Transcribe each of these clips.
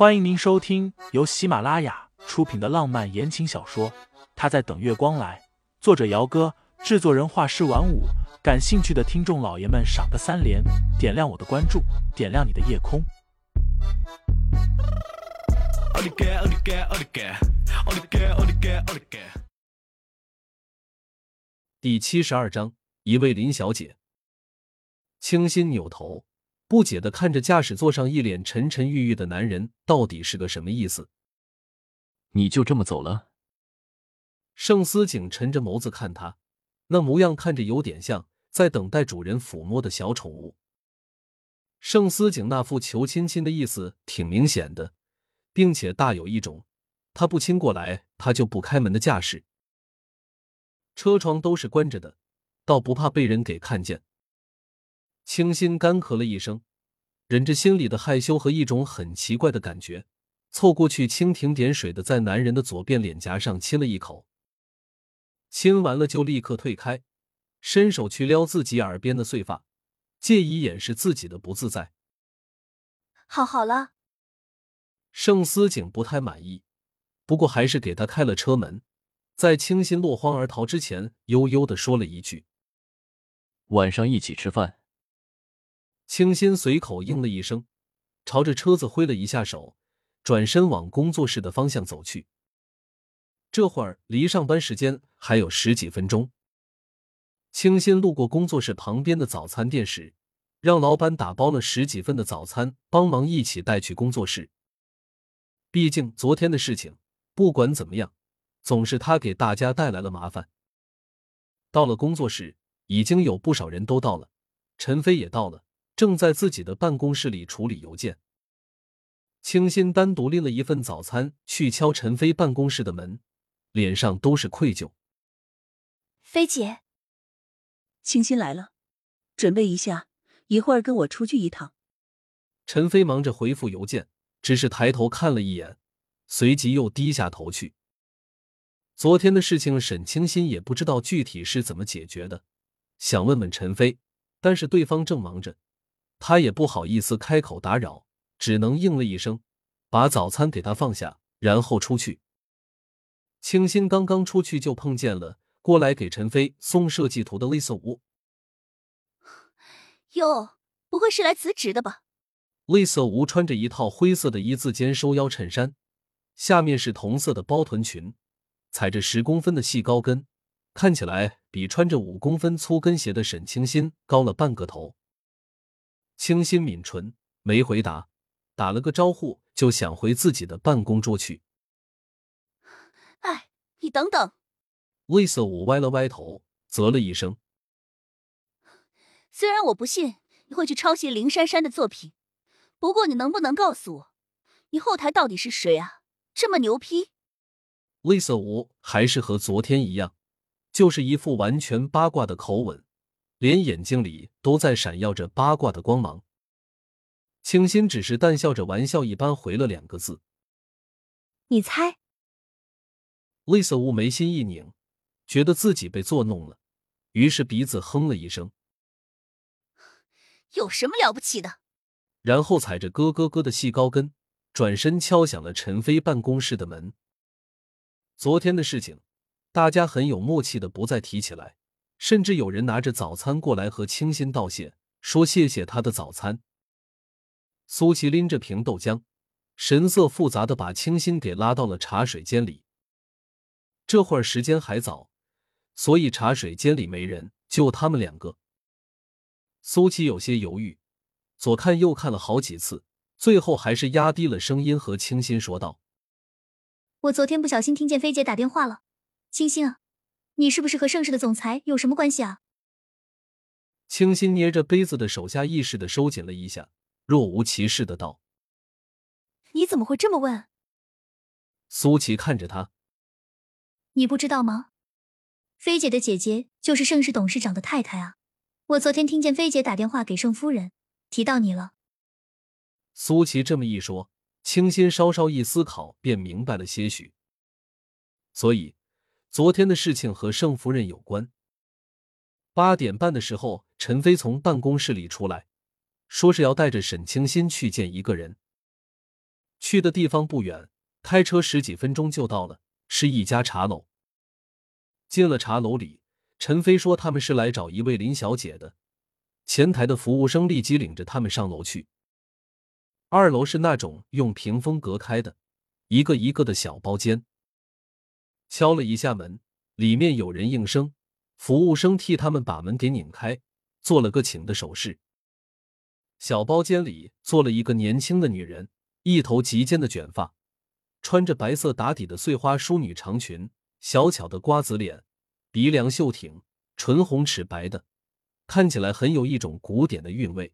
欢迎您收听由喜马拉雅出品的浪漫言情小说《他在等月光来》，作者：姚哥，制作人：画师晚舞。感兴趣的听众老爷们，赏个三连，点亮我的关注，点亮你的夜空。第七十二章，一位林小姐。清新扭头。不解的看着驾驶座上一脸沉沉郁郁的男人，到底是个什么意思？你就这么走了？盛思景沉着眸子看他，那模样看着有点像在等待主人抚摸的小宠物。盛思景那副求亲亲的意思挺明显的，并且大有一种他不亲过来，他就不开门的架势。车窗都是关着的，倒不怕被人给看见。清新干咳了一声，忍着心里的害羞和一种很奇怪的感觉，凑过去蜻蜓点水的在男人的左边脸颊上亲了一口。亲完了就立刻退开，伸手去撩自己耳边的碎发，借以掩饰自己的不自在。好好了，盛思景不太满意，不过还是给他开了车门，在清新落荒而逃之前，悠悠的说了一句：“晚上一起吃饭。”清新随口应了一声，朝着车子挥了一下手，转身往工作室的方向走去。这会儿离上班时间还有十几分钟。清新路过工作室旁边的早餐店时，让老板打包了十几份的早餐，帮忙一起带去工作室。毕竟昨天的事情，不管怎么样，总是他给大家带来了麻烦。到了工作室，已经有不少人都到了，陈飞也到了。正在自己的办公室里处理邮件，清新单独拎了一份早餐去敲陈飞办公室的门，脸上都是愧疚。飞姐，清新来了，准备一下，一会儿跟我出去一趟。陈飞忙着回复邮件，只是抬头看了一眼，随即又低下头去。昨天的事情，沈清新也不知道具体是怎么解决的，想问问陈飞，但是对方正忙着。他也不好意思开口打扰，只能应了一声，把早餐给他放下，然后出去。清新刚刚出去就碰见了过来给陈飞送设计图的丽瑟吴。哟，不会是来辞职的吧？丽瑟吴穿着一套灰色的一字肩收腰衬衫，下面是同色的包臀裙，踩着十公分的细高跟，看起来比穿着五公分粗跟鞋的沈清新高了半个头。清新抿唇，没回答，打了个招呼，就想回自己的办公桌去。哎，你等等！魏瑟武歪了歪头，啧了一声。虽然我不信你会去抄袭林珊珊的作品，不过你能不能告诉我，你后台到底是谁啊？这么牛批？魏瑟武还是和昨天一样，就是一副完全八卦的口吻。连眼睛里都在闪耀着八卦的光芒。清新只是淡笑着，玩笑一般回了两个字：“你猜。”魏瑟乌眉心一拧，觉得自己被作弄了，于是鼻子哼了一声：“有什么了不起的？”然后踩着咯咯咯的细高跟，转身敲响了陈飞办公室的门。昨天的事情，大家很有默契的不再提起来。甚至有人拿着早餐过来和清新道谢，说谢谢他的早餐。苏琪拎着瓶豆浆，神色复杂的把清新给拉到了茶水间里。这会儿时间还早，所以茶水间里没人，就他们两个。苏琪有些犹豫，左看右看了好几次，最后还是压低了声音和清新说道：“我昨天不小心听见菲姐打电话了，清新啊。”你是不是和盛世的总裁有什么关系啊？清新捏着杯子的手下意识的收紧了一下，若无其事的道：“你怎么会这么问？”苏琪看着他：“你不知道吗？菲姐的姐姐就是盛世董事长的太太啊！我昨天听见菲姐打电话给盛夫人，提到你了。”苏琪这么一说，清新稍稍一思考，便明白了些许。所以。昨天的事情和盛夫人有关。八点半的时候，陈飞从办公室里出来，说是要带着沈清新去见一个人。去的地方不远，开车十几分钟就到了，是一家茶楼。进了茶楼里，陈飞说他们是来找一位林小姐的。前台的服务生立即领着他们上楼去。二楼是那种用屏风隔开的，一个一个的小包间。敲了一下门，里面有人应声，服务生替他们把门给拧开，做了个请的手势。小包间里坐了一个年轻的女人，一头及肩的卷发，穿着白色打底的碎花淑女长裙，小巧的瓜子脸，鼻梁秀挺，唇红齿白的。看起来很有一种古典的韵味，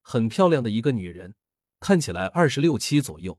很漂亮的一个女人，看起来二十六七左右。